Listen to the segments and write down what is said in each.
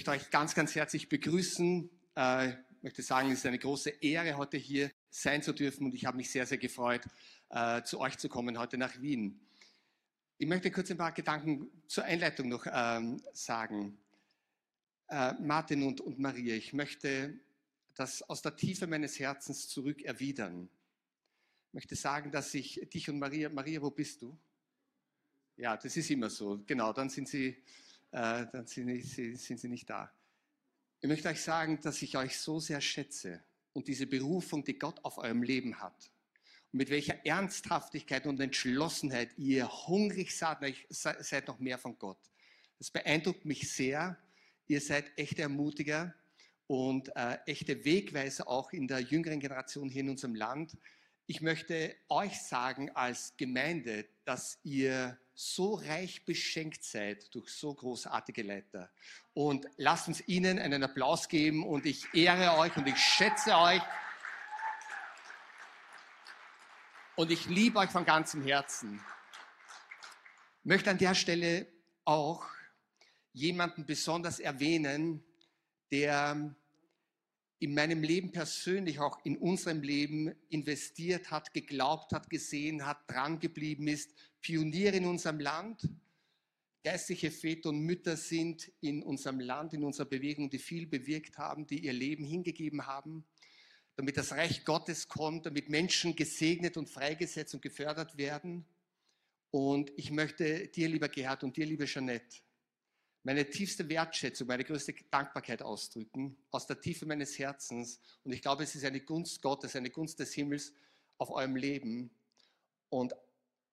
möchte euch ganz, ganz herzlich begrüßen. Äh, ich möchte sagen, es ist eine große Ehre, heute hier sein zu dürfen und ich habe mich sehr, sehr gefreut, äh, zu euch zu kommen, heute nach Wien. Ich möchte kurz ein paar Gedanken zur Einleitung noch ähm, sagen. Äh, Martin und, und Maria, ich möchte das aus der Tiefe meines Herzens zurück erwidern. Ich möchte sagen, dass ich dich und Maria, Maria, wo bist du? Ja, das ist immer so. Genau, dann sind sie äh, dann sind sie, sind sie nicht da. Ich möchte euch sagen, dass ich euch so sehr schätze und diese Berufung, die Gott auf eurem Leben hat. Und mit welcher Ernsthaftigkeit und Entschlossenheit ihr hungrig seid, seid noch mehr von Gott. Das beeindruckt mich sehr. Ihr seid echte Ermutiger und äh, echte Wegweiser auch in der jüngeren Generation hier in unserem Land. Ich möchte euch sagen als Gemeinde, dass ihr so reich beschenkt seid durch so großartige Leiter. Und lasst uns ihnen einen Applaus geben und ich ehre euch und ich schätze euch. Und ich liebe euch von ganzem Herzen. Ich möchte an der Stelle auch jemanden besonders erwähnen, der in meinem Leben persönlich, auch in unserem Leben investiert hat, geglaubt hat, gesehen hat, dran geblieben ist, Pionier in unserem Land, geistliche Väter und Mütter sind in unserem Land, in unserer Bewegung, die viel bewirkt haben, die ihr Leben hingegeben haben, damit das Reich Gottes kommt, damit Menschen gesegnet und freigesetzt und gefördert werden. Und ich möchte dir, lieber Gerhard, und dir, liebe Jeanette, meine tiefste Wertschätzung, meine größte Dankbarkeit ausdrücken, aus der Tiefe meines Herzens. Und ich glaube, es ist eine Gunst Gottes, eine Gunst des Himmels auf eurem Leben. Und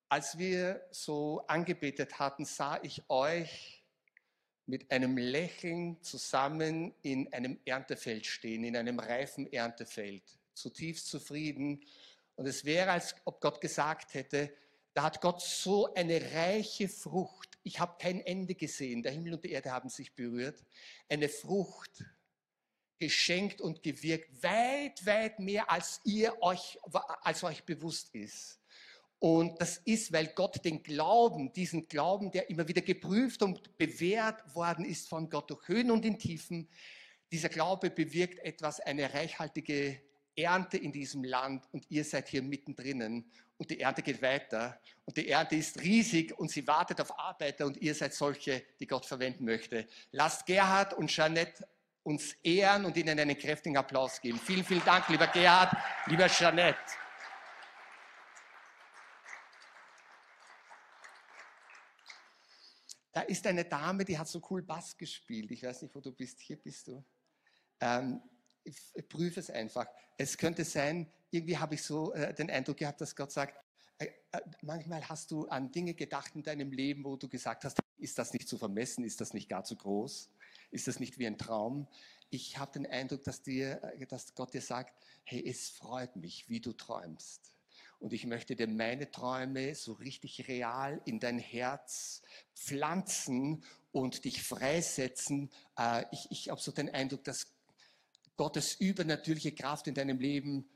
als wir so angebetet hatten, sah ich euch mit einem Lächeln zusammen in einem Erntefeld stehen, in einem reifen Erntefeld, zutiefst zufrieden. Und es wäre, als ob Gott gesagt hätte, da hat Gott so eine reiche Frucht. Ich habe kein Ende gesehen. Der Himmel und die Erde haben sich berührt. Eine Frucht geschenkt und gewirkt, weit, weit mehr, als ihr euch, als euch bewusst ist. Und das ist, weil Gott den Glauben, diesen Glauben, der immer wieder geprüft und bewährt worden ist von Gott durch Höhen und in Tiefen, dieser Glaube bewirkt etwas, eine reichhaltige Ernte in diesem Land und ihr seid hier mittendrin und die Ernte geht weiter und die Ernte ist riesig und sie wartet auf Arbeiter und ihr seid solche, die Gott verwenden möchte. Lasst Gerhard und Jeanette uns ehren und ihnen einen kräftigen Applaus geben. Vielen, vielen Dank, lieber Gerhard, lieber Jeanette. Da ist eine Dame, die hat so cool Bass gespielt. Ich weiß nicht, wo du bist. Hier bist du. Ähm, prüfe es einfach. Es könnte sein, irgendwie habe ich so äh, den Eindruck gehabt, dass Gott sagt, äh, äh, manchmal hast du an Dinge gedacht in deinem Leben, wo du gesagt hast, ist das nicht zu vermessen, ist das nicht gar zu groß, ist das nicht wie ein Traum? Ich habe den Eindruck, dass, dir, äh, dass Gott dir sagt, hey, es freut mich, wie du träumst. Und ich möchte dir meine Träume so richtig real in dein Herz pflanzen und dich freisetzen. Äh, ich, ich habe so den Eindruck, dass Gottes übernatürliche Kraft in deinem Leben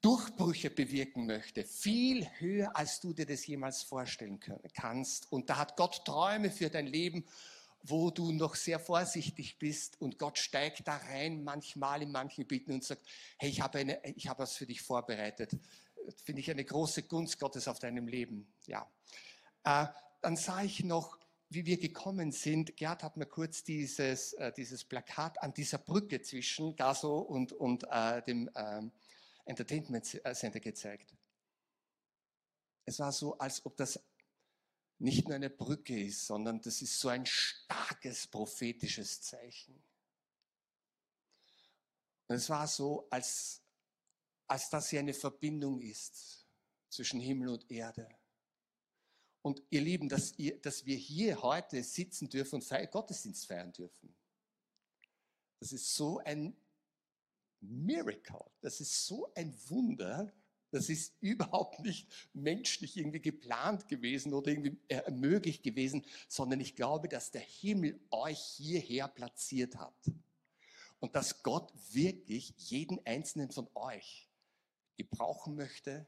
Durchbrüche bewirken möchte, viel höher, als du dir das jemals vorstellen kannst. Und da hat Gott Träume für dein Leben, wo du noch sehr vorsichtig bist und Gott steigt da rein manchmal in manchen Gebieten und sagt, hey, ich habe, eine, ich habe was für dich vorbereitet. Finde ich eine große Gunst Gottes auf deinem Leben. Ja. Äh, dann sah ich noch wie wir gekommen sind, Gerd hat mir kurz dieses, äh, dieses Plakat an dieser Brücke zwischen Gaso und, und äh, dem äh, Entertainment Center gezeigt. Es war so, als ob das nicht nur eine Brücke ist, sondern das ist so ein starkes prophetisches Zeichen. Und es war so, als, als dass hier eine Verbindung ist zwischen Himmel und Erde. Und ihr Lieben, dass, ihr, dass wir hier heute sitzen dürfen und Gottesdienst feiern dürfen. Das ist so ein Miracle. Das ist so ein Wunder. Das ist überhaupt nicht menschlich irgendwie geplant gewesen oder irgendwie äh, möglich gewesen, sondern ich glaube, dass der Himmel euch hierher platziert hat. Und dass Gott wirklich jeden einzelnen von euch gebrauchen möchte,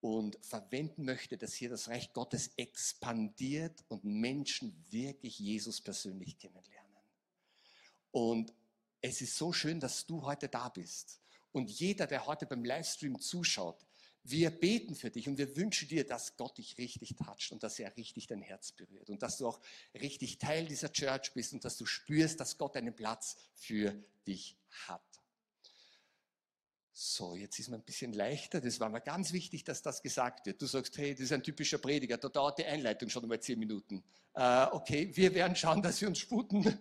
und verwenden möchte, dass hier das Reich Gottes expandiert und Menschen wirklich Jesus persönlich kennenlernen. Und es ist so schön, dass du heute da bist. Und jeder, der heute beim Livestream zuschaut, wir beten für dich und wir wünschen dir, dass Gott dich richtig toucht und dass er richtig dein Herz berührt und dass du auch richtig Teil dieser Church bist und dass du spürst, dass Gott einen Platz für dich hat. So, jetzt ist man ein bisschen leichter. Das war mir ganz wichtig, dass das gesagt wird. Du sagst, hey, das ist ein typischer Prediger. Da dauert die Einleitung schon einmal zehn Minuten. Äh, okay, wir werden schauen, dass wir uns sputen.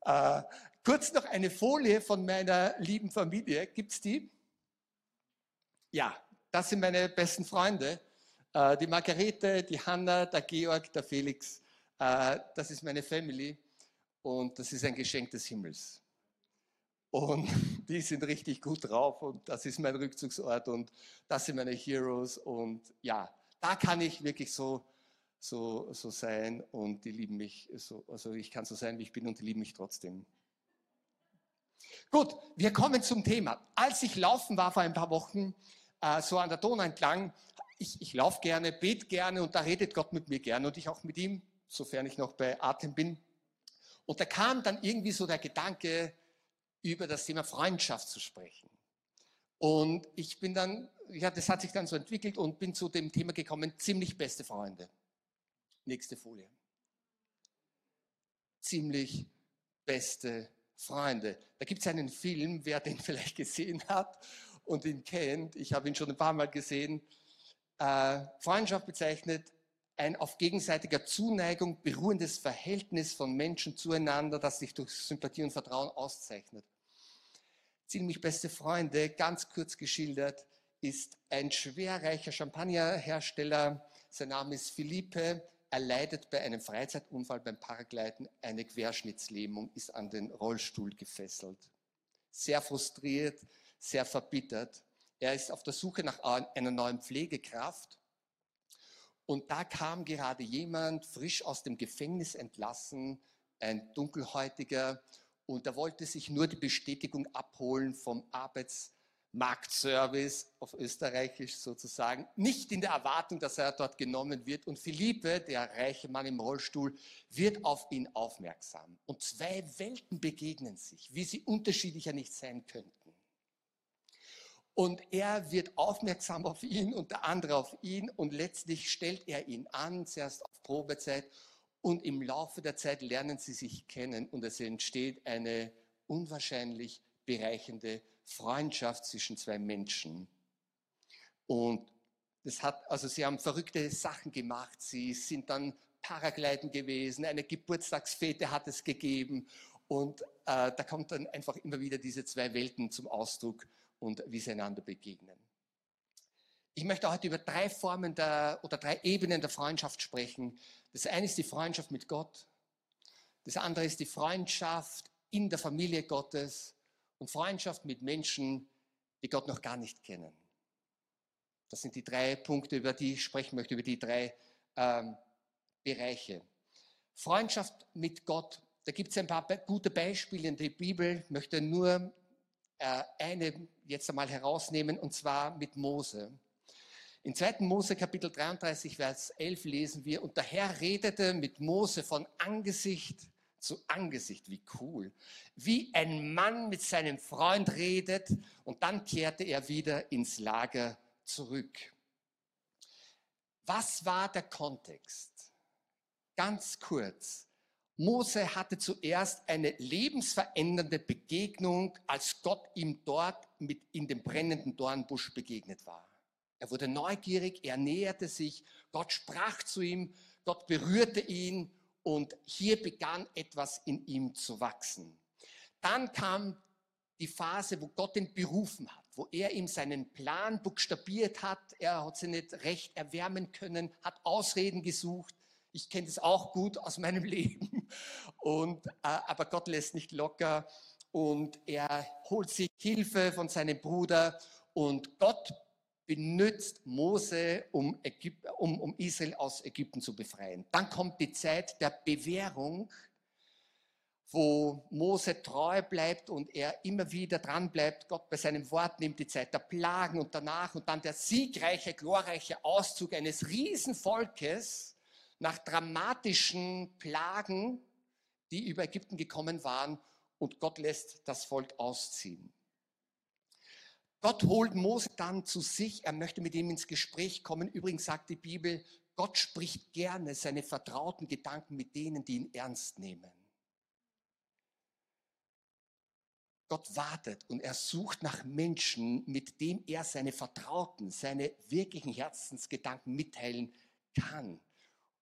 Äh, kurz noch eine Folie von meiner lieben Familie. Gibt es die? Ja, das sind meine besten Freunde. Äh, die Margarete, die Hanna, der Georg, der Felix. Äh, das ist meine Family und das ist ein Geschenk des Himmels. Und die sind richtig gut drauf und das ist mein Rückzugsort und das sind meine Heroes und ja, da kann ich wirklich so, so, so sein und die lieben mich, so, also ich kann so sein, wie ich bin und die lieben mich trotzdem. Gut, wir kommen zum Thema. Als ich laufen war vor ein paar Wochen, äh, so an der Donau entlang, ich, ich laufe gerne, bete gerne und da redet Gott mit mir gerne und ich auch mit ihm, sofern ich noch bei Atem bin. Und da kam dann irgendwie so der Gedanke, über das Thema Freundschaft zu sprechen. Und ich bin dann, ja, das hat sich dann so entwickelt und bin zu dem Thema gekommen, ziemlich beste Freunde. Nächste Folie. Ziemlich beste Freunde. Da gibt es einen Film, wer den vielleicht gesehen hat und ihn kennt. Ich habe ihn schon ein paar Mal gesehen. Äh, Freundschaft bezeichnet ein auf gegenseitiger Zuneigung beruhendes Verhältnis von Menschen zueinander, das sich durch Sympathie und Vertrauen auszeichnet. Ziemlich beste Freunde, ganz kurz geschildert, ist ein schwerreicher Champagnerhersteller. Sein Name ist Philippe. Er leidet bei einem Freizeitunfall beim Paragleiten eine Querschnittslähmung, ist an den Rollstuhl gefesselt. Sehr frustriert, sehr verbittert. Er ist auf der Suche nach einer neuen Pflegekraft und da kam gerade jemand frisch aus dem Gefängnis entlassen, ein dunkelhäutiger, und er wollte sich nur die Bestätigung abholen vom Arbeitsmarktservice auf Österreichisch sozusagen, nicht in der Erwartung, dass er dort genommen wird. Und Philippe, der reiche Mann im Rollstuhl, wird auf ihn aufmerksam. Und zwei Welten begegnen sich, wie sie unterschiedlicher nicht sein könnten. Und er wird aufmerksam auf ihn und der andere auf ihn und letztlich stellt er ihn an, zuerst auf Probezeit und im Laufe der Zeit lernen sie sich kennen und es entsteht eine unwahrscheinlich bereichende Freundschaft zwischen zwei Menschen. Und das hat, also sie haben verrückte Sachen gemacht. Sie sind dann Paragliden gewesen, eine Geburtstagsfete hat es gegeben und äh, da kommt dann einfach immer wieder diese zwei Welten zum Ausdruck und wie sie einander begegnen. Ich möchte heute über drei Formen der, oder drei Ebenen der Freundschaft sprechen. Das eine ist die Freundschaft mit Gott. Das andere ist die Freundschaft in der Familie Gottes und Freundschaft mit Menschen, die Gott noch gar nicht kennen. Das sind die drei Punkte, über die ich sprechen möchte, über die drei ähm, Bereiche. Freundschaft mit Gott, da gibt es ein paar gute Beispiele in der Bibel. Ich möchte nur äh, eine jetzt einmal herausnehmen, und zwar mit Mose. In 2. Mose Kapitel 33, Vers 11 lesen wir, und der Herr redete mit Mose von Angesicht zu Angesicht, wie cool, wie ein Mann mit seinem Freund redet, und dann kehrte er wieder ins Lager zurück. Was war der Kontext? Ganz kurz. Mose hatte zuerst eine lebensverändernde Begegnung, als Gott ihm dort mit in dem brennenden Dornbusch begegnet war. Er wurde neugierig, er näherte sich, Gott sprach zu ihm, Gott berührte ihn und hier begann etwas in ihm zu wachsen. Dann kam die Phase, wo Gott ihn berufen hat, wo er ihm seinen Plan buchstabiert hat. Er hat sie nicht recht erwärmen können, hat Ausreden gesucht. Ich kenne das auch gut aus meinem Leben. Und, äh, aber Gott lässt nicht locker und er holt sich Hilfe von seinem Bruder und Gott benutzt Mose, um, Ägyp um, um Israel aus Ägypten zu befreien. Dann kommt die Zeit der Bewährung, wo Mose treu bleibt und er immer wieder dran bleibt, Gott bei seinem Wort nimmt, die Zeit der Plagen und danach und dann der siegreiche, glorreiche Auszug eines Riesenvolkes nach dramatischen Plagen, die über Ägypten gekommen waren und Gott lässt das Volk ausziehen. Gott holt Mose dann zu sich, er möchte mit ihm ins Gespräch kommen. Übrigens sagt die Bibel, Gott spricht gerne seine vertrauten Gedanken mit denen, die ihn ernst nehmen. Gott wartet und er sucht nach Menschen, mit denen er seine Vertrauten, seine wirklichen Herzensgedanken mitteilen kann.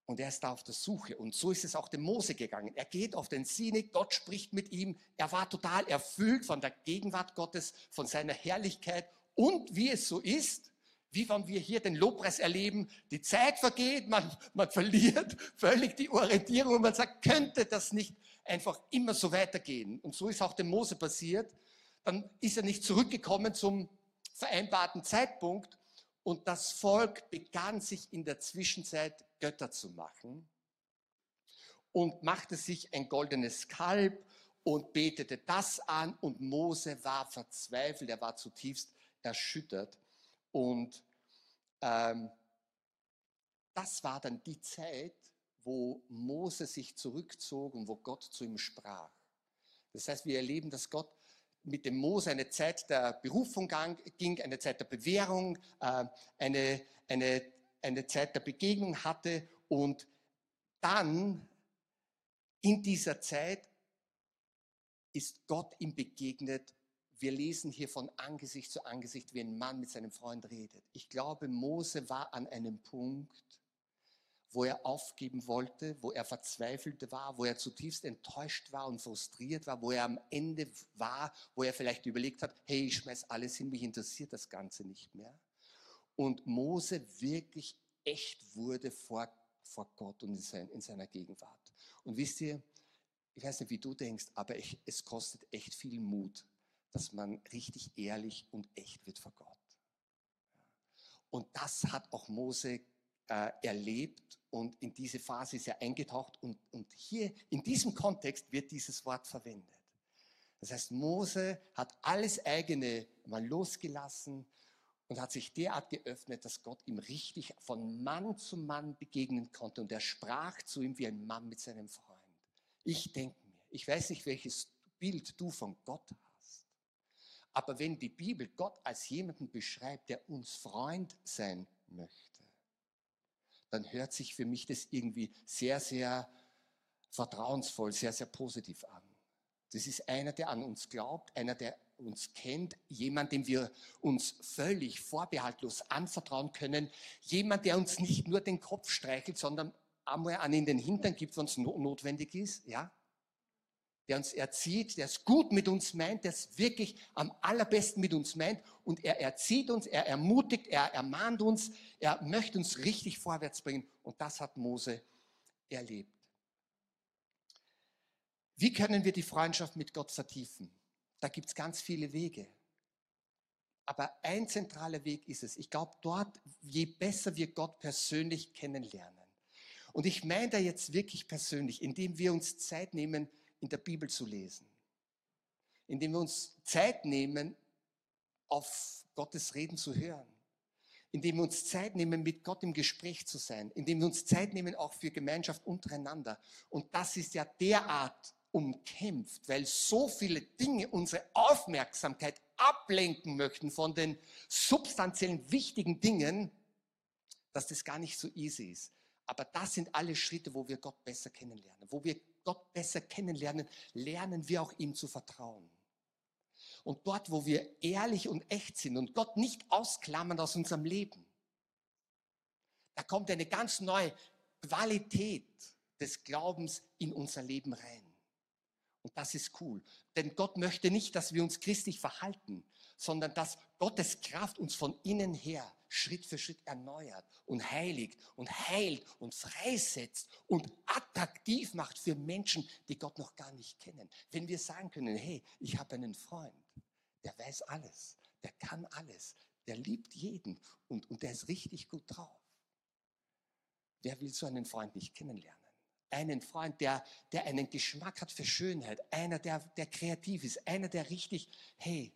Und er ist da auf der Suche. Und so ist es auch dem Mose gegangen. Er geht auf den Sinai, Gott spricht mit ihm. Er war total erfüllt von der Gegenwart Gottes, von seiner Herrlichkeit. Und wie es so ist, wie wenn wir hier den Lobpreis erleben, die Zeit vergeht, man, man verliert völlig die Orientierung und man sagt, könnte das nicht einfach immer so weitergehen. Und so ist auch dem Mose passiert. Dann ist er nicht zurückgekommen zum vereinbarten Zeitpunkt und das Volk begann sich in der Zwischenzeit Götter zu machen und machte sich ein goldenes Kalb und betete das an und Mose war verzweifelt, er war zutiefst erschüttert und ähm, das war dann die Zeit, wo Mose sich zurückzog und wo Gott zu ihm sprach. Das heißt, wir erleben, dass Gott mit dem Mose eine Zeit der Berufung ging, eine Zeit der Bewährung, äh, eine, eine, eine Zeit der Begegnung hatte und dann in dieser Zeit ist Gott ihm begegnet. Wir lesen hier von Angesicht zu Angesicht, wie ein Mann mit seinem Freund redet. Ich glaube, Mose war an einem Punkt, wo er aufgeben wollte, wo er verzweifelt war, wo er zutiefst enttäuscht war und frustriert war, wo er am Ende war, wo er vielleicht überlegt hat, hey, ich schmeiß alles hin, mich interessiert das Ganze nicht mehr. Und Mose wirklich echt wurde vor, vor Gott und in, sein, in seiner Gegenwart. Und wisst ihr, ich weiß nicht, wie du denkst, aber ich, es kostet echt viel Mut, dass man richtig ehrlich und echt wird vor Gott. Und das hat auch Mose äh, erlebt und in diese Phase ist er eingetaucht und, und hier in diesem Kontext wird dieses Wort verwendet. Das heißt, Mose hat alles eigene mal losgelassen und hat sich derart geöffnet, dass Gott ihm richtig von Mann zu Mann begegnen konnte und er sprach zu ihm wie ein Mann mit seinem Freund. Ich denke mir, ich weiß nicht, welches Bild du von Gott hast, aber wenn die Bibel Gott als jemanden beschreibt, der uns Freund sein möchte, dann hört sich für mich das irgendwie sehr, sehr vertrauensvoll, sehr, sehr positiv an. Das ist einer, der an uns glaubt, einer, der uns kennt, jemand, dem wir uns völlig vorbehaltlos anvertrauen können, jemand, der uns nicht nur den Kopf streichelt, sondern einmal an in den Hintern gibt, wenn es notwendig ist, ja? der uns erzieht, der es gut mit uns meint, der es wirklich am allerbesten mit uns meint und er erzieht uns, er ermutigt, er ermahnt uns, er möchte uns richtig vorwärts bringen und das hat Mose erlebt. Wie können wir die Freundschaft mit Gott vertiefen? Da gibt es ganz viele Wege. Aber ein zentraler Weg ist es. Ich glaube, dort, je besser wir Gott persönlich kennenlernen. Und ich meine da jetzt wirklich persönlich, indem wir uns Zeit nehmen, in der Bibel zu lesen. Indem wir uns Zeit nehmen, auf Gottes Reden zu hören. Indem wir uns Zeit nehmen, mit Gott im Gespräch zu sein. Indem wir uns Zeit nehmen, auch für Gemeinschaft untereinander. Und das ist ja derart umkämpft, weil so viele Dinge unsere Aufmerksamkeit ablenken möchten von den substanziellen wichtigen Dingen, dass das gar nicht so easy ist. Aber das sind alle Schritte, wo wir Gott besser kennenlernen, wo wir Gott besser kennenlernen, lernen wir auch ihm zu vertrauen. Und dort, wo wir ehrlich und echt sind und Gott nicht ausklammern aus unserem Leben, da kommt eine ganz neue Qualität des Glaubens in unser Leben rein. Und das ist cool. Denn Gott möchte nicht, dass wir uns christlich verhalten, sondern dass Gottes Kraft uns von innen her Schritt für Schritt erneuert und heiligt und heilt und freisetzt und attraktiv macht für Menschen, die Gott noch gar nicht kennen. Wenn wir sagen können, hey, ich habe einen Freund, der weiß alles, der kann alles, der liebt jeden und, und der ist richtig gut drauf. Wer will so einen Freund nicht kennenlernen? Einen Freund, der, der einen Geschmack hat für Schönheit, einer, der, der kreativ ist, einer, der richtig, hey,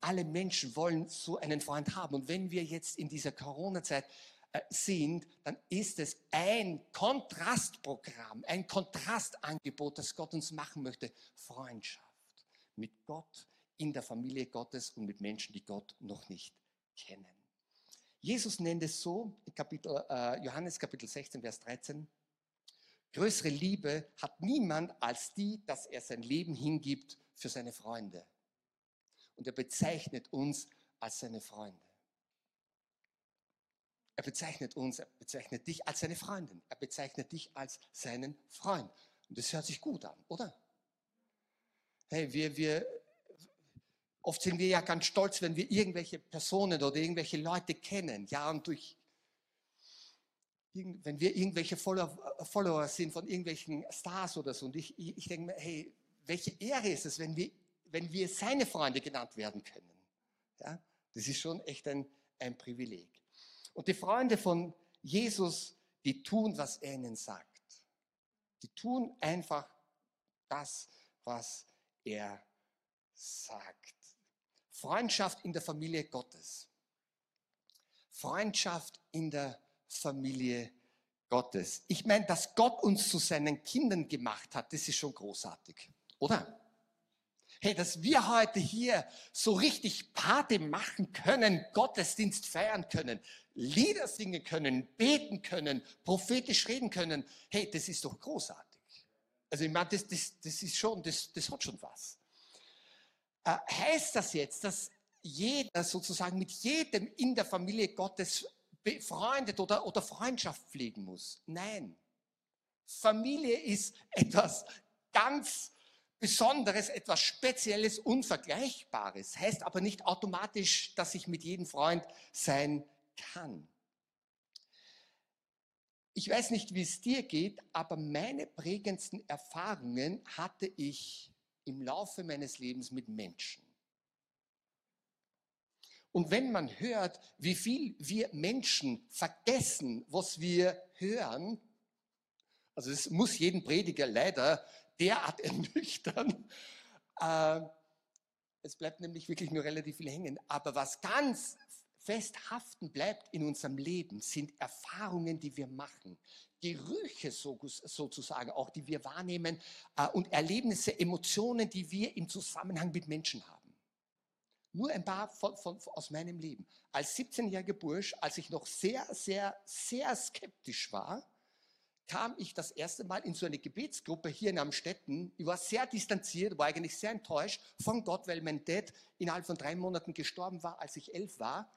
alle Menschen wollen so einen Freund haben. Und wenn wir jetzt in dieser Corona-Zeit äh, sind, dann ist es ein Kontrastprogramm, ein Kontrastangebot, das Gott uns machen möchte. Freundschaft mit Gott in der Familie Gottes und mit Menschen, die Gott noch nicht kennen. Jesus nennt es so, Kapitel, äh, Johannes Kapitel 16, Vers 13, größere Liebe hat niemand als die, dass er sein Leben hingibt für seine Freunde. Und er bezeichnet uns als seine Freunde. Er bezeichnet uns, er bezeichnet dich als seine Freundin. Er bezeichnet dich als seinen Freund. Und das hört sich gut an, oder? Hey, wir, wir, oft sind wir ja ganz stolz, wenn wir irgendwelche Personen oder irgendwelche Leute kennen. Ja, und durch, wenn wir irgendwelche Follower, Follower sind von irgendwelchen Stars oder so. Und ich, ich, denke mir, hey, welche Ehre ist es, wenn wir, wenn wir seine Freunde genannt werden können? Ja, das ist schon echt ein, ein Privileg. Und die Freunde von Jesus, die tun, was er ihnen sagt. Die tun einfach das, was er sagt. Freundschaft in der Familie Gottes. Freundschaft in der Familie Gottes. Ich meine, dass Gott uns zu seinen Kindern gemacht hat, das ist schon großartig, oder? Hey, dass wir heute hier so richtig Party machen können, Gottesdienst feiern können, Lieder singen können, beten können, prophetisch reden können. Hey, das ist doch großartig. Also ich meine, das, das, das ist schon, das, das hat schon was. Äh, heißt das jetzt, dass jeder sozusagen mit jedem in der Familie Gottes befreundet oder, oder Freundschaft pflegen muss? Nein. Familie ist etwas ganz Besonderes, etwas Spezielles, Unvergleichbares. Heißt aber nicht automatisch, dass ich mit jedem Freund sein kann. Ich weiß nicht, wie es dir geht, aber meine prägendsten Erfahrungen hatte ich im Laufe meines Lebens mit Menschen. Und wenn man hört, wie viel wir Menschen vergessen, was wir hören, also es muss jeden Prediger leider derart ernüchtern, äh, es bleibt nämlich wirklich nur relativ viel hängen. Aber was ganz festhaften bleibt in unserem Leben, sind Erfahrungen, die wir machen, Gerüche sozusagen auch, die wir wahrnehmen äh, und Erlebnisse, Emotionen, die wir im Zusammenhang mit Menschen haben. Nur ein paar von, von, aus meinem Leben. Als 17-jähriger Bursch, als ich noch sehr, sehr, sehr skeptisch war, kam ich das erste Mal in so eine Gebetsgruppe hier in Amstetten. Ich war sehr distanziert, war eigentlich sehr enttäuscht von Gott, weil mein Dad innerhalb von drei Monaten gestorben war, als ich elf war.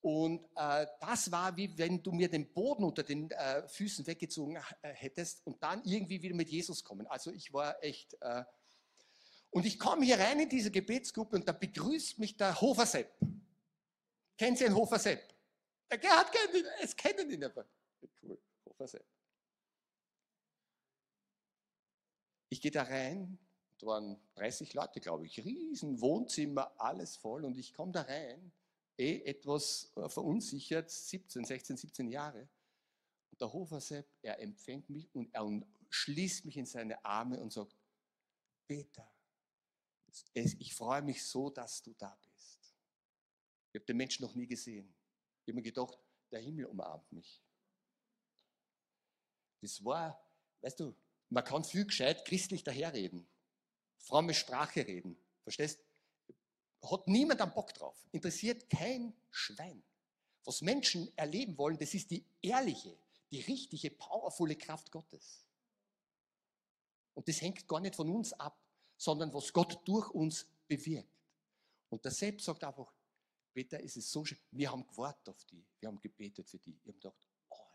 Und äh, das war wie wenn du mir den Boden unter den äh, Füßen weggezogen äh, hättest und dann irgendwie wieder mit Jesus kommen. Also ich war echt. Und ich komme hier rein in diese Gebetsgruppe und da begrüßt mich der Hofer Sepp. Kennen Sie einen Hofer Sepp? Der Gerhard kennt ihn, es kennen ihn aber. Cool, Hofer Sepp. Ich gehe da rein, da waren 30 Leute, glaube ich, riesen Wohnzimmer, alles voll und ich komme da rein eh etwas äh, verunsichert, 17, 16, 17 Jahre. Und der Hofersepp, er empfängt mich und er schließt mich in seine Arme und sagt, Peter, ich freue mich so, dass du da bist. Ich habe den Menschen noch nie gesehen. Ich habe mir gedacht, der Himmel umarmt mich. Das war, weißt du, man kann viel gescheit christlich daherreden, fromme Sprache reden. Verstehst? hat niemand am Bock drauf. Interessiert kein Schwein. Was Menschen erleben wollen, das ist die ehrliche, die richtige, powervolle Kraft Gottes. Und das hängt gar nicht von uns ab, sondern was Gott durch uns bewirkt. Und der Selbst sagt einfach, Peter, es ist so schön, wir haben gewartet auf die, wir haben gebetet für die. Ich habe gedacht, Alter,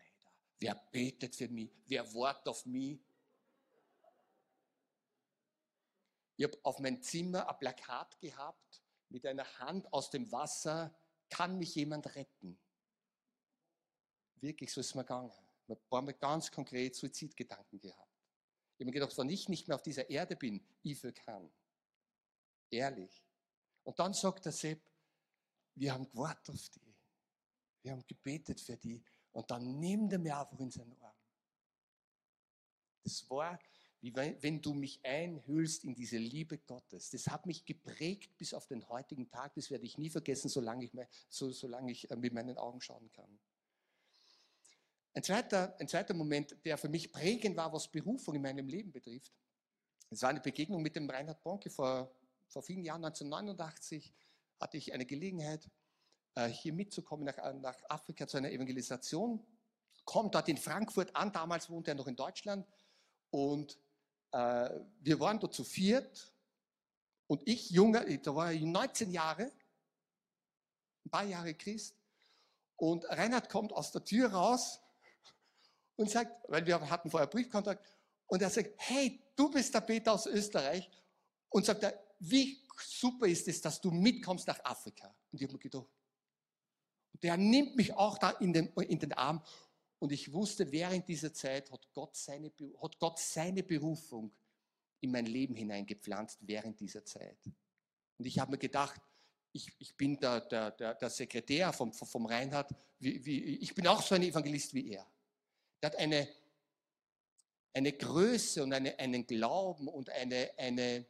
wer betet für mich, wer wartet auf mich? Ich habe auf mein Zimmer ein Plakat gehabt mit einer Hand aus dem Wasser, kann mich jemand retten? Wirklich, so ist es mir gegangen. Habe mir ganz konkret Suizidgedanken gehabt. Ich habe mir gedacht, wenn ich nicht mehr auf dieser Erde bin, ich will kann. Ehrlich. Und dann sagt der Sepp, wir haben gewartet auf die. Wir haben gebetet für die. Und dann nimmt er mich einfach in seinen Arm. Das war wie wenn du mich einhüllst in diese Liebe Gottes. Das hat mich geprägt bis auf den heutigen Tag. Das werde ich nie vergessen, solange ich, so, solange ich äh, mit meinen Augen schauen kann. Ein zweiter, ein zweiter Moment, der für mich prägend war, was Berufung in meinem Leben betrifft, es war eine Begegnung mit dem Reinhard Bonke vor, vor vielen Jahren, 1989, hatte ich eine Gelegenheit, äh, hier mitzukommen nach, nach Afrika zu einer Evangelisation. Kommt dort in Frankfurt an, damals wohnte er noch in Deutschland. Und äh, wir waren dort zu viert. Und ich, junger, da war ich 19 Jahre, ein paar Jahre Christ. Und Reinhard kommt aus der Tür raus und sagt, weil wir hatten vorher Briefkontakt, und er sagt, hey, du bist der Peter aus Österreich. Und sagt er, wie super ist es, dass du mitkommst nach Afrika. Und ich habe mir gedacht, der nimmt mich auch da in den, in den Arm. Und ich wusste, während dieser Zeit hat Gott seine, hat Gott seine Berufung in mein Leben hineingepflanzt, während dieser Zeit. Und ich habe mir gedacht, ich, ich bin der, der, der, der Sekretär vom, vom Reinhard, wie, wie, ich bin auch so ein Evangelist wie er. Der hat eine, eine Größe und eine, einen Glauben und eine, eine,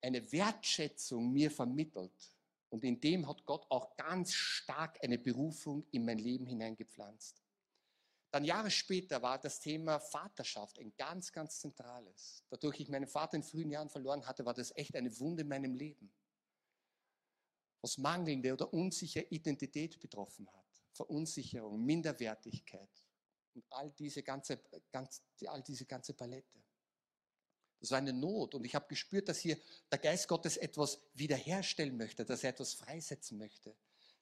eine Wertschätzung mir vermittelt. Und in dem hat Gott auch ganz stark eine Berufung in mein Leben hineingepflanzt. Dann Jahre später war das Thema Vaterschaft ein ganz, ganz zentrales. Dadurch ich meinen Vater in frühen Jahren verloren hatte, war das echt eine Wunde in meinem Leben. Was mangelnde oder unsichere Identität betroffen hat. Verunsicherung, Minderwertigkeit, und all diese ganze, ganz, all diese ganze Palette. Das war eine Not und ich habe gespürt, dass hier der Geist Gottes etwas wiederherstellen möchte, dass er etwas freisetzen möchte,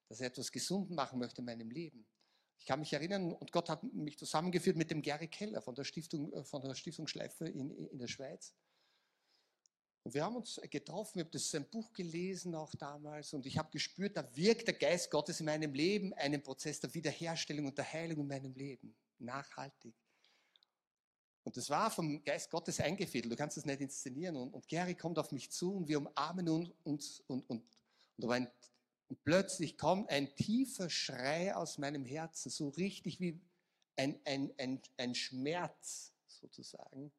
dass er etwas gesund machen möchte in meinem Leben. Ich kann mich erinnern, und Gott hat mich zusammengeführt mit dem Gary Keller von der Stiftung, von der Stiftung Schleife in, in der Schweiz. Und wir haben uns getroffen, ich habe das sein Buch gelesen auch damals und ich habe gespürt, da wirkt der Geist Gottes in meinem Leben, einen Prozess der Wiederherstellung und der Heilung in meinem Leben nachhaltig. Und das war vom Geist Gottes eingefädelt. Du kannst das nicht inszenieren. Und, und Gary kommt auf mich zu und wir umarmen uns. Und, und, und, ein, und plötzlich kommt ein tiefer Schrei aus meinem Herzen, so richtig wie ein, ein, ein, ein Schmerz sozusagen.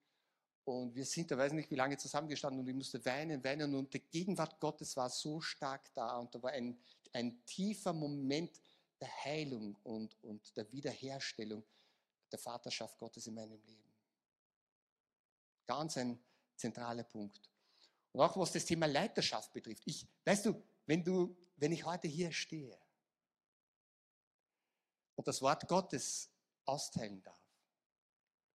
Und wir sind, da weiß ich nicht, wie lange zusammengestanden und ich musste weinen, weinen und die Gegenwart Gottes war so stark da und da war ein, ein tiefer Moment der Heilung und, und der Wiederherstellung der Vaterschaft Gottes in meinem Leben. Ganz ein zentraler Punkt. Und auch was das Thema Leiterschaft betrifft. Ich, weißt du, wenn du, wenn ich heute hier stehe und das Wort Gottes austeilen darf,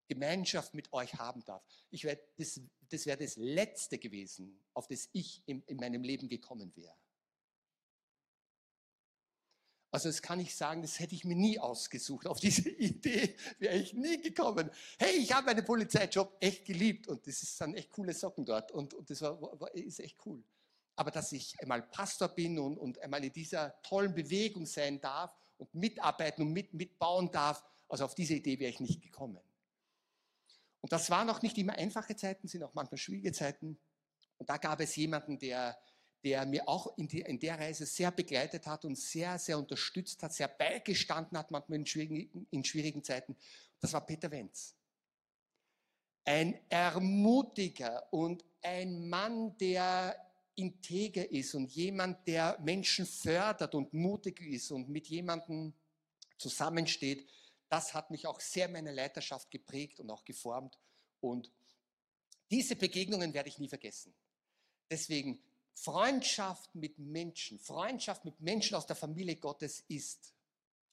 Gemeinschaft mit euch haben darf, ich wär, das, das wäre das Letzte gewesen, auf das ich in, in meinem Leben gekommen wäre. Also das kann ich sagen, das hätte ich mir nie ausgesucht. Auf diese Idee wäre ich nie gekommen. Hey, ich habe meinen Polizeijob echt geliebt und das ist dann echt coole Socken dort und, und das war, war, ist echt cool. Aber dass ich einmal Pastor bin und, und einmal in dieser tollen Bewegung sein darf und mitarbeiten und mit, mitbauen darf, also auf diese Idee wäre ich nicht gekommen. Und das waren auch nicht immer einfache Zeiten, sind auch manchmal schwierige Zeiten. Und da gab es jemanden, der der mir auch in, die, in, der Reise sehr begleitet hat und sehr, sehr unterstützt hat, sehr beigestanden hat, manchmal in schwierigen, in schwierigen Zeiten. Das war Peter Wenz. Ein Ermutiger und ein Mann, der integer ist und jemand, der Menschen fördert und mutig ist und mit jemandem zusammensteht, das hat mich auch sehr meine Leiterschaft geprägt und auch geformt. Und diese Begegnungen werde ich nie vergessen. Deswegen Freundschaft mit Menschen, Freundschaft mit Menschen aus der Familie Gottes ist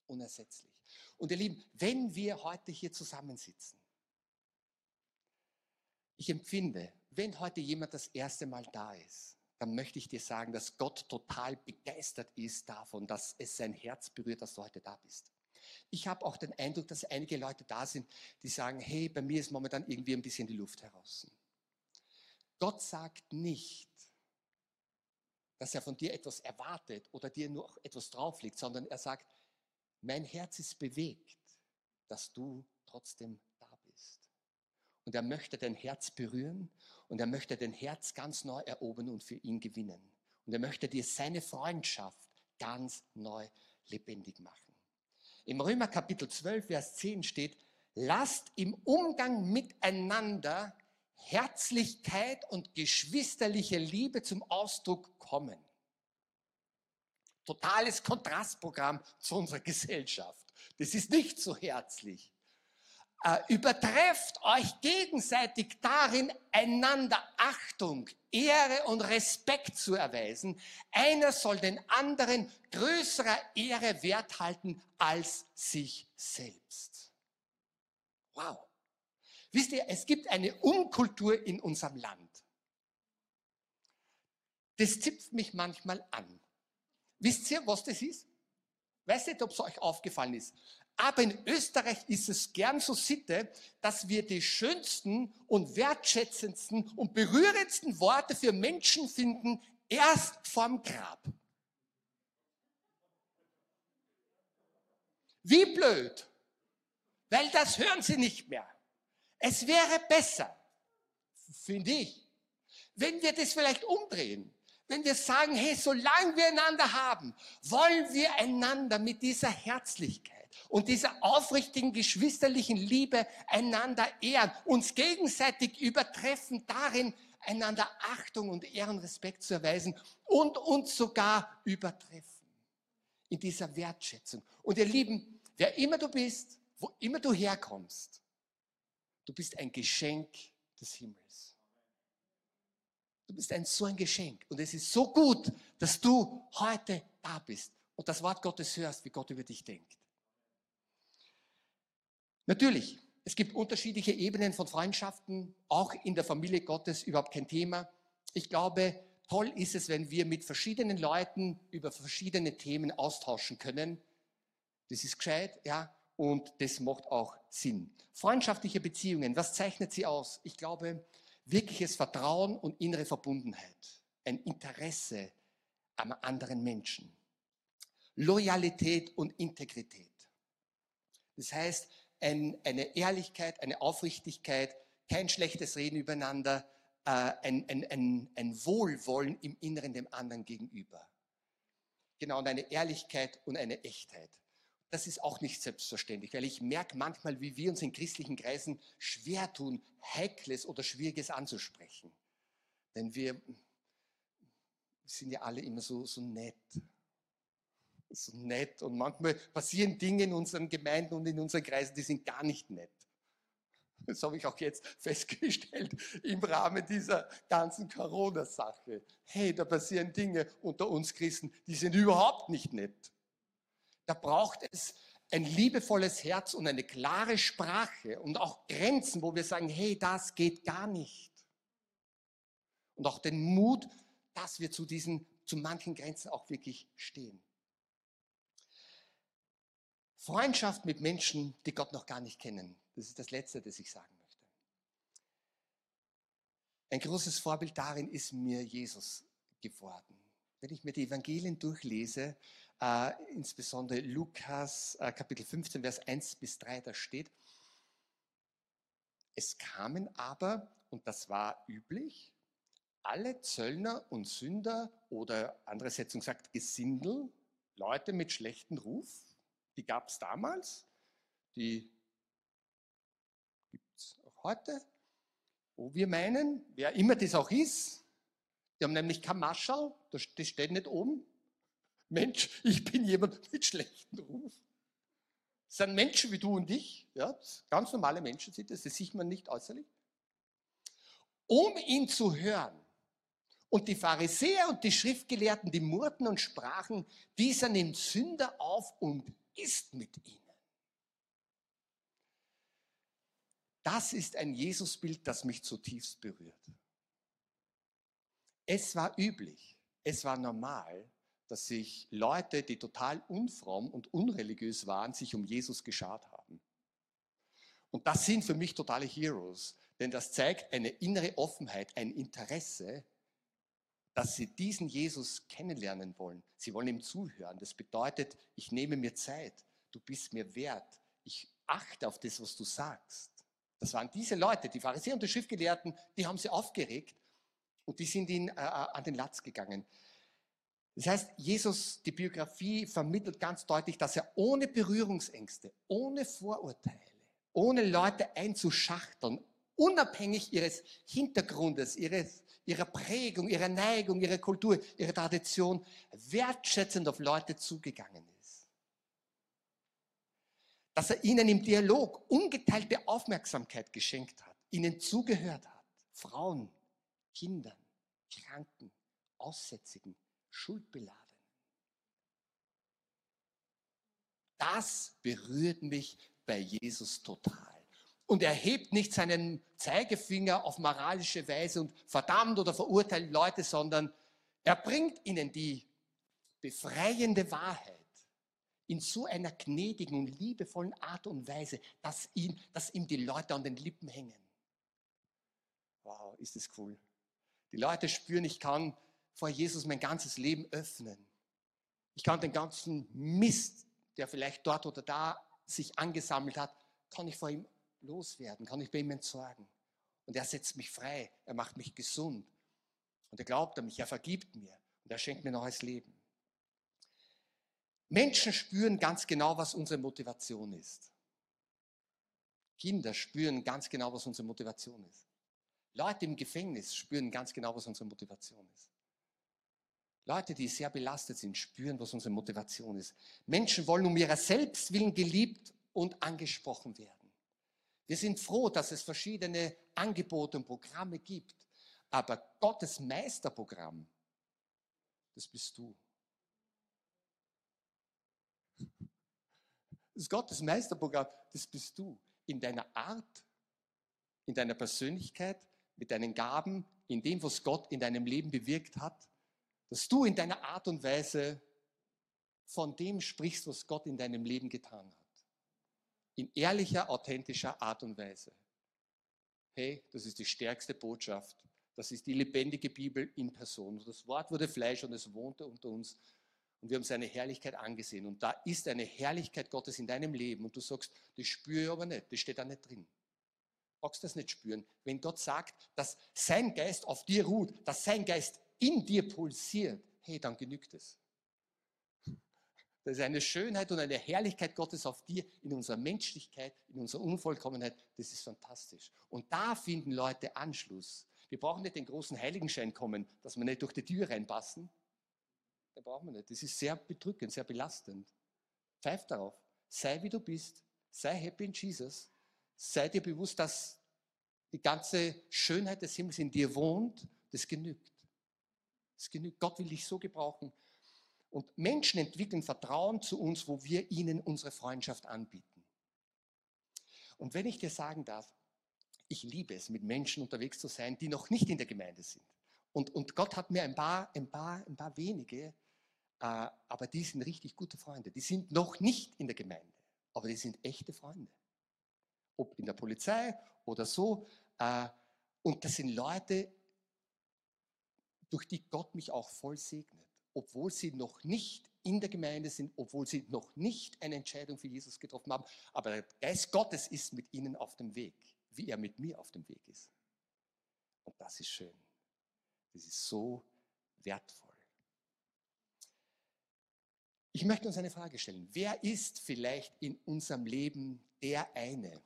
unersetzlich. Und ihr Lieben, wenn wir heute hier zusammensitzen, ich empfinde, wenn heute jemand das erste Mal da ist, dann möchte ich dir sagen, dass Gott total begeistert ist davon, dass es sein Herz berührt, dass du heute da bist. Ich habe auch den Eindruck, dass einige Leute da sind, die sagen, hey, bei mir ist momentan irgendwie ein bisschen die Luft heraus. Gott sagt nicht, dass er von dir etwas erwartet oder dir nur etwas drauflegt, sondern er sagt, mein Herz ist bewegt, dass du trotzdem da bist. Und er möchte dein Herz berühren und er möchte dein Herz ganz neu erobern und für ihn gewinnen. Und er möchte dir seine Freundschaft ganz neu lebendig machen. Im Römer Kapitel 12, Vers 10 steht, lasst im Umgang miteinander Herzlichkeit und geschwisterliche Liebe zum Ausdruck kommen. Totales Kontrastprogramm zu unserer Gesellschaft. Das ist nicht so herzlich. äh, übertrefft euch gegenseitig darin, einander Achtung, Ehre und Respekt zu erweisen. Einer soll den anderen größerer Ehre wert halten als sich selbst. Wow. Wisst ihr, es gibt eine Unkultur in unserem Land. Das zipft mich manchmal an. Wisst ihr, was das ist? Weiß nicht, ob es euch aufgefallen ist. Aber in Österreich ist es gern so Sitte, dass wir die schönsten und wertschätzendsten und berührendsten Worte für Menschen finden, erst vorm Grab. Wie blöd, weil das hören sie nicht mehr. Es wäre besser, finde ich, wenn wir das vielleicht umdrehen. Wenn wir sagen, hey, solange wir einander haben, wollen wir einander mit dieser Herzlichkeit und dieser aufrichtigen geschwisterlichen Liebe einander ehren, uns gegenseitig übertreffen darin, einander Achtung und Ehrenrespekt zu erweisen und uns sogar übertreffen in dieser Wertschätzung. Und ihr Lieben, wer immer du bist, wo immer du herkommst, du bist ein Geschenk des Himmels. Du bist ein so ein Geschenk. Und es ist so gut, dass du heute da bist und das Wort Gottes hörst, wie Gott über dich denkt. Natürlich, es gibt unterschiedliche Ebenen von Freundschaften, auch in der Familie Gottes überhaupt kein Thema. Ich glaube, toll ist es, wenn wir mit verschiedenen Leuten über verschiedene Themen austauschen können. Das ist gescheit, ja, und das macht auch Sinn. Freundschaftliche Beziehungen, was zeichnet sie aus? Ich glaube, wirkliches Vertrauen und innere Verbundenheit, ein Interesse am anderen Menschen, Loyalität und Integrität. Das heißt, ein, eine Ehrlichkeit, eine Aufrichtigkeit, kein schlechtes Reden übereinander, äh, ein, ein, ein, Wohlwollen im Inneren dem anderen gegenüber. Genau, und eine Ehrlichkeit und eine Echtheit. Das ist auch nicht selbstverständlich, weil ich merke manchmal, wie wir uns in christlichen Kreisen schwer tun, Heikles oder Schwieriges anzusprechen. Denn wir sind ja alle immer so, so nett so nett. Und manchmal passieren Dinge in unseren Gemeinden und in unseren Kreisen, die sind gar nicht nett. Das habe ich auch jetzt festgestellt im Rahmen dieser ganzen Corona-Sache. Hey, da passieren Dinge unter uns Christen, die sind überhaupt nicht nett. Da braucht es ein liebevolles Herz und eine klare Sprache und auch Grenzen, wo wir sagen, hey, das geht gar nicht. Und auch den Mut, dass wir zu diesen, zu manchen Grenzen auch wirklich stehen. Freundschaft mit Menschen, die Gott noch gar nicht kennen. Das ist das Letzte, das ich sagen möchte. Ein großes Vorbild darin ist mir Jesus geworden. Wenn ich mir die Evangelien durchlese, äh, insbesondere Lukas äh, Kapitel 15, Vers 1 bis 3, da steht, es kamen aber, und das war üblich, alle Zöllner und Sünder oder andere Setzung sagt Gesindel, Leute mit schlechtem Ruf, die gab es damals, die gibt es auch heute, wo wir meinen, wer immer das auch ist, die haben nämlich kein Marschall, das steht nicht oben. Mensch, ich bin jemand mit schlechtem Ruf. Das sind Menschen wie du und ich, ja, ganz normale Menschen sind das, das sieht man nicht äußerlich. Um ihn zu hören, und die Pharisäer und die Schriftgelehrten, die murrten und sprachen, dieser nimmt Sünder auf und ist mit ihnen. Das ist ein Jesusbild, das mich zutiefst berührt. Es war üblich, es war normal, dass sich Leute, die total unfromm und unreligiös waren, sich um Jesus geschart haben. Und das sind für mich totale Heroes, denn das zeigt eine innere Offenheit, ein Interesse, dass sie diesen Jesus kennenlernen wollen. Sie wollen ihm zuhören. Das bedeutet, ich nehme mir Zeit. Du bist mir wert. Ich achte auf das, was du sagst. Das waren diese Leute, die Pharisäer und die Schriftgelehrten, die haben sie aufgeregt und die sind ihn äh, äh, an den Latz gegangen. Das heißt, Jesus, die Biografie vermittelt ganz deutlich, dass er ohne Berührungsängste, ohne Vorurteile, ohne Leute einzuschachteln, unabhängig ihres Hintergrundes, ihres ihrer Prägung, ihrer Neigung, ihrer Kultur, ihrer Tradition wertschätzend auf Leute zugegangen ist. dass er ihnen im Dialog ungeteilte Aufmerksamkeit geschenkt hat, ihnen zugehört hat. Frauen, Kindern, Kranken, Aussätzigen, Schuldbeladenen. Das berührt mich bei Jesus total. Und er hebt nicht seinen Zeigefinger auf moralische Weise und verdammt oder verurteilt Leute, sondern er bringt ihnen die befreiende Wahrheit in so einer gnädigen und liebevollen Art und Weise, dass, ihn, dass ihm die Leute an den Lippen hängen. Wow, ist das cool. Die Leute spüren, ich kann vor Jesus mein ganzes Leben öffnen. Ich kann den ganzen Mist, der vielleicht dort oder da sich angesammelt hat, kann ich vor ihm loswerden, kann ich bei ihm entsorgen. Und er setzt mich frei, er macht mich gesund. Und er glaubt an mich, er vergibt mir und er schenkt mir neues Leben. Menschen spüren ganz genau, was unsere Motivation ist. Kinder spüren ganz genau, was unsere Motivation ist. Leute im Gefängnis spüren ganz genau, was unsere Motivation ist. Leute, die sehr belastet sind, spüren, was unsere Motivation ist. Menschen wollen um ihrer selbst willen geliebt und angesprochen werden. Wir sind froh, dass es verschiedene Angebote und Programme gibt. Aber Gottes Meisterprogramm, das bist du. Das Gottes Meisterprogramm, das bist du. In deiner Art, in deiner Persönlichkeit, mit deinen Gaben, in dem, was Gott in deinem Leben bewirkt hat, dass du in deiner Art und Weise von dem sprichst, was Gott in deinem Leben getan hat. In ehrlicher, authentischer Art und Weise. Hey, das ist die stärkste Botschaft. Das ist die lebendige Bibel in Person. Das Wort wurde Fleisch und es wohnte unter uns. Und wir haben seine Herrlichkeit angesehen. Und da ist eine Herrlichkeit Gottes in deinem Leben. Und du sagst, das spüre ich aber nicht. Das steht da nicht drin. Brauchst das nicht spüren. Wenn Gott sagt, dass sein Geist auf dir ruht, dass sein Geist in dir pulsiert, hey, dann genügt es. Das ist eine Schönheit und eine Herrlichkeit Gottes auf dir, in unserer Menschlichkeit, in unserer Unvollkommenheit. Das ist fantastisch. Und da finden Leute Anschluss. Wir brauchen nicht den großen Heiligenschein kommen, dass wir nicht durch die Tür reinpassen. Da brauchen wir nicht. Das ist sehr bedrückend, sehr belastend. Pfeif darauf. Sei wie du bist. Sei happy in Jesus. Sei dir bewusst, dass die ganze Schönheit des Himmels in dir wohnt. Das genügt. Das genügt. Gott will dich so gebrauchen. Und Menschen entwickeln Vertrauen zu uns, wo wir ihnen unsere Freundschaft anbieten. Und wenn ich dir sagen darf, ich liebe es, mit Menschen unterwegs zu sein, die noch nicht in der Gemeinde sind. Und, und Gott hat mir ein paar, ein paar, ein paar wenige, äh, aber die sind richtig gute Freunde. Die sind noch nicht in der Gemeinde, aber die sind echte Freunde. Ob in der Polizei oder so. Äh, und das sind Leute, durch die Gott mich auch voll segnet, obwohl sie noch nicht in der Gemeinde sind, obwohl sie noch nicht eine Entscheidung für Jesus getroffen haben. Aber der Geist Gottes ist mit ihnen auf dem Weg, wie er mit mir auf dem Weg ist. Und das ist schön. Das ist so wertvoll. Ich möchte uns eine Frage stellen. Wer ist vielleicht in unserem Leben der eine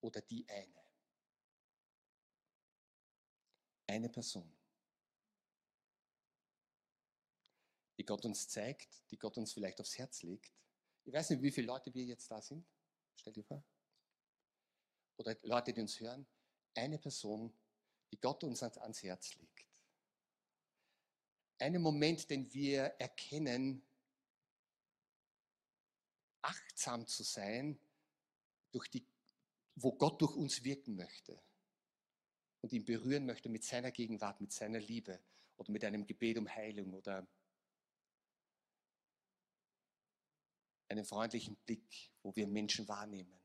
oder die eine? Eine Person, die Gott uns zeigt, die Gott uns vielleicht aufs Herz legt. Ich weiß nicht, wie viele Leute wir jetzt da sind. Stell dir vor. Oder Leute, die uns hören. Eine Person, die Gott uns ans Herz legt. Einen Moment, den wir erkennen, achtsam zu sein, durch die, wo Gott durch uns wirken möchte und ihn berühren möchte mit seiner Gegenwart, mit seiner Liebe oder mit einem Gebet um Heilung oder einem freundlichen Blick, wo wir Menschen wahrnehmen.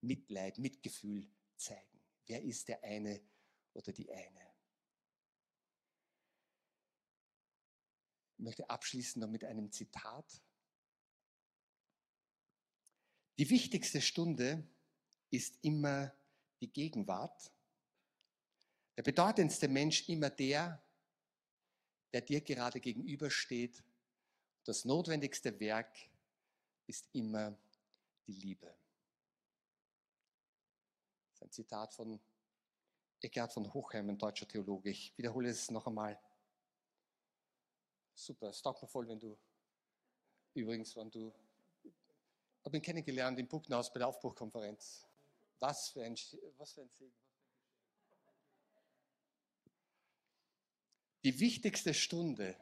Mitleid, Mitgefühl zeigen. Wer ist der eine oder die eine? Ich möchte abschließen noch mit einem Zitat. Die wichtigste Stunde ist immer die Gegenwart. Der bedeutendste Mensch immer der, der dir gerade gegenübersteht. Das notwendigste Werk ist immer die Liebe. Das ist ein Zitat von Eckhard von Hochheim, ein deutscher Theologe. Ich wiederhole es noch einmal. Super, es taugt mir voll, wenn du, übrigens, wenn du habe ihn kennengelernt im Bucknerhaus bei der Aufbruchkonferenz. Was für ein, was für ein Segen. Die wichtigste Stunde,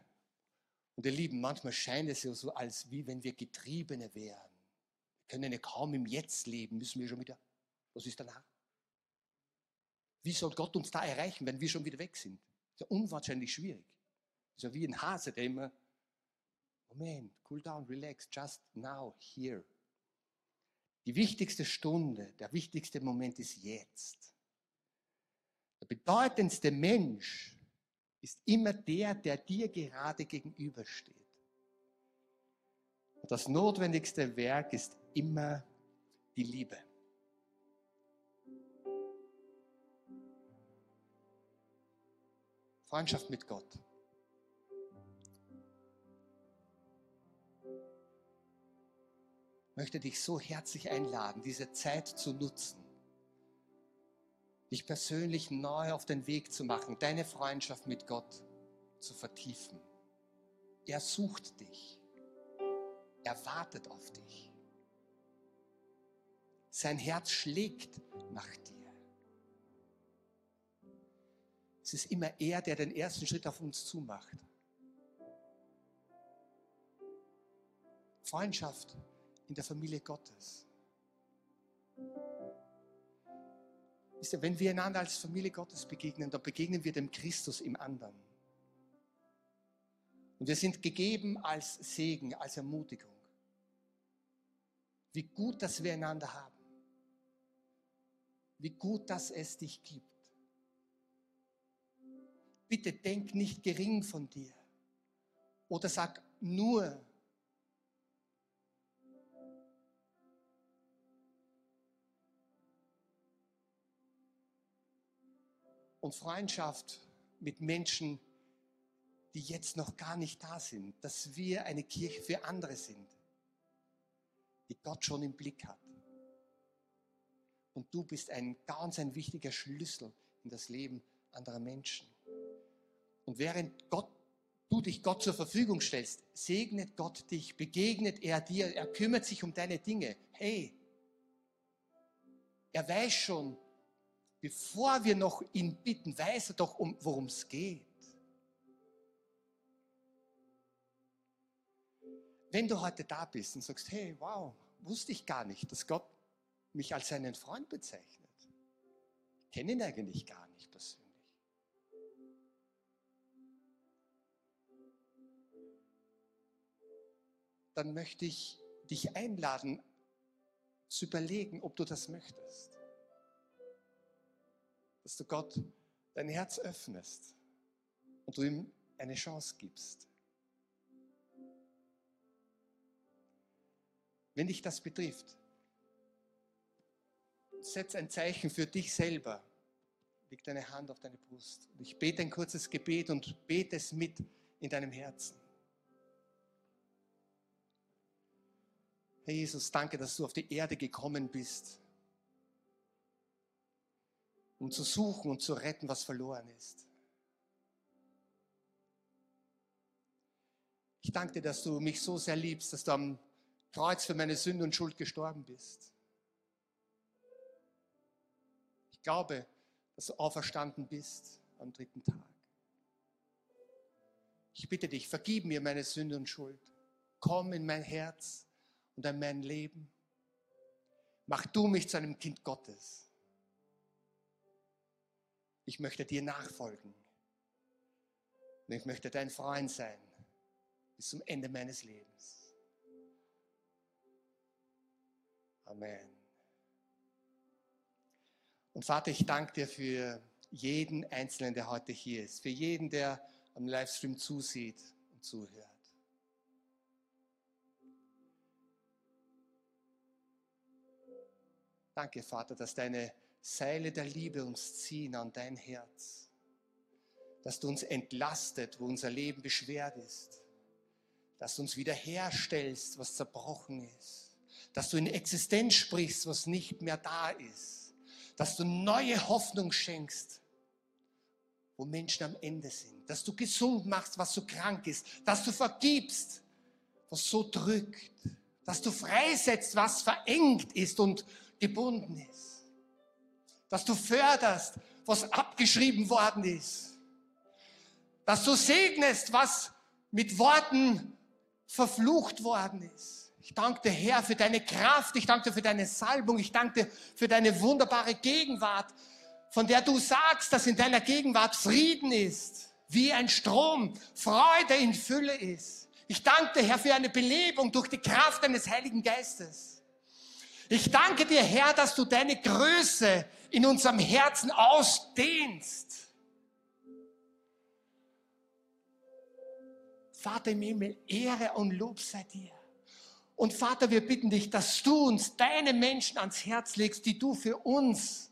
und ihr Lieben, manchmal scheint es ja so, als wie wenn wir Getriebene wären. Wir können ja kaum im Jetzt leben, müssen wir schon wieder. Was ist danach? Wie soll Gott uns da erreichen, wenn wir schon wieder weg sind? Das ist ja unwahrscheinlich schwierig. Das ist ja wie ein Hase, der immer, Moment, cool down, relax, just now, here. Die wichtigste Stunde, der wichtigste Moment ist jetzt. Der bedeutendste Mensch ist immer der, der dir gerade gegenübersteht. Und das notwendigste Werk ist immer die Liebe. Freundschaft mit Gott. Ich möchte dich so herzlich einladen, diese Zeit zu nutzen, dich persönlich neu auf den Weg zu machen, deine Freundschaft mit Gott zu vertiefen. Er sucht dich. Er wartet auf dich. Sein Herz schlägt nach dir. Es ist immer er, der den ersten Schritt auf uns zumacht. Freundschaft in der Familie Gottes. Wisst ihr, wenn wir einander als Familie Gottes begegnen, dann begegnen wir dem Christus im anderen. Und wir sind gegeben als Segen, als Ermutigung. Wie gut, dass wir einander haben. Wie gut, dass es dich gibt. Bitte denk nicht gering von dir. Oder sag nur. Und Freundschaft mit Menschen, die jetzt noch gar nicht da sind, dass wir eine Kirche für andere sind, die Gott schon im Blick hat. Und du bist ein ganz ein wichtiger Schlüssel in das Leben anderer Menschen. Und während Gott, du dich Gott zur Verfügung stellst, segnet Gott dich, begegnet er dir, er kümmert sich um deine Dinge. Hey, er weiß schon, bevor wir noch ihn bitten, weiß er doch, um, worum es geht. Wenn du heute da bist und sagst, hey, wow, wusste ich gar nicht, dass Gott mich als seinen Freund bezeichnet. Ich kenne ihn eigentlich gar nicht persönlich. dann möchte ich dich einladen, zu überlegen, ob du das möchtest. Dass du Gott dein Herz öffnest und du ihm eine Chance gibst. Wenn dich das betrifft, setz ein Zeichen für dich selber. Leg deine Hand auf deine Brust. ich bete ein kurzes Gebet und bete es mit in deinem Herzen. Herr Jesus, danke, dass du auf die Erde gekommen bist, um zu suchen und zu retten, was verloren ist. Ich danke dir, dass du mich so sehr liebst, dass du am Kreuz für meine Sünde und Schuld gestorben bist. Ich glaube, dass du auferstanden bist am dritten Tag. Ich bitte dich, vergib mir meine Sünde und Schuld. Komm in mein Herz und an mein Leben. Mach du mich zu einem Kind Gottes. Ich möchte dir nachfolgen. Und ich möchte dein Freund sein bis zum Ende meines Lebens. Amen. Und Vater, ich danke dir für jeden Einzelnen, der heute hier ist, für jeden, der am Livestream zusieht und zuhört. Danke, Vater, dass deine Seile der Liebe uns ziehen an dein Herz. Dass du uns entlastet, wo unser Leben beschwert ist. Dass du uns wiederherstellst, was zerbrochen ist. Dass du in Existenz sprichst, was nicht mehr da ist. Dass du neue Hoffnung schenkst, wo Menschen am Ende sind. Dass du gesund machst, was so krank ist. Dass du vergibst, was so drückt dass du freisetzt, was verengt ist und gebunden ist. Dass du förderst, was abgeschrieben worden ist. Dass du segnest, was mit Worten verflucht worden ist. Ich danke dir, Herr, für deine Kraft. Ich danke dir für deine Salbung. Ich danke dir für deine wunderbare Gegenwart, von der du sagst, dass in deiner Gegenwart Frieden ist, wie ein Strom, Freude in Fülle ist. Ich danke dir, Herr, für eine Belebung durch die Kraft deines Heiligen Geistes. Ich danke dir, Herr, dass du deine Größe in unserem Herzen ausdehnst. Vater im Himmel, Ehre und Lob sei dir. Und Vater, wir bitten dich, dass du uns deine Menschen ans Herz legst, die du für uns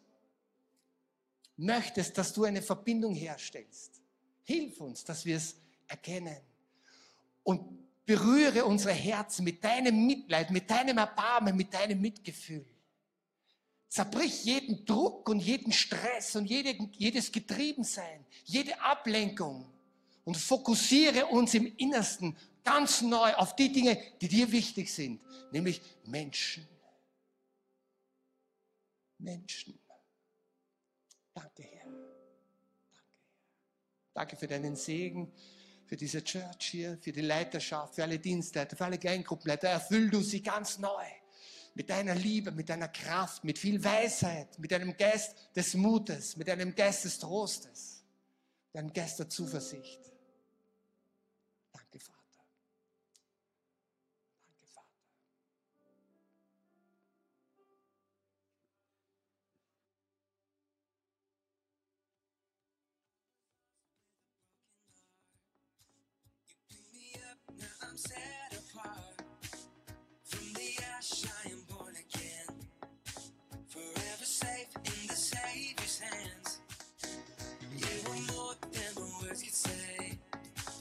möchtest, dass du eine Verbindung herstellst. Hilf uns, dass wir es erkennen. Und berühre unsere Herzen mit deinem Mitleid, mit deinem Erbarmen, mit deinem Mitgefühl. Zerbrich jeden Druck und jeden Stress und jede, jedes Getriebensein, jede Ablenkung und fokussiere uns im Innersten ganz neu auf die Dinge, die dir wichtig sind, nämlich Menschen. Menschen. Danke, Herr. Danke, Herr. Danke für deinen Segen, für diese Church hier, für die Leiterschaft, für alle Dienstleiter, für alle Kleingruppenleiter. Erfüll du sie ganz neu mit deiner Liebe, mit deiner Kraft, mit viel Weisheit, mit deinem Geist des Mutes, mit deinem Geist des Trostes, deinem Geist der Zuversicht. Danke, Vater. Danke, Vater. Now I'm sad. Savior's hands. You were more than words could say.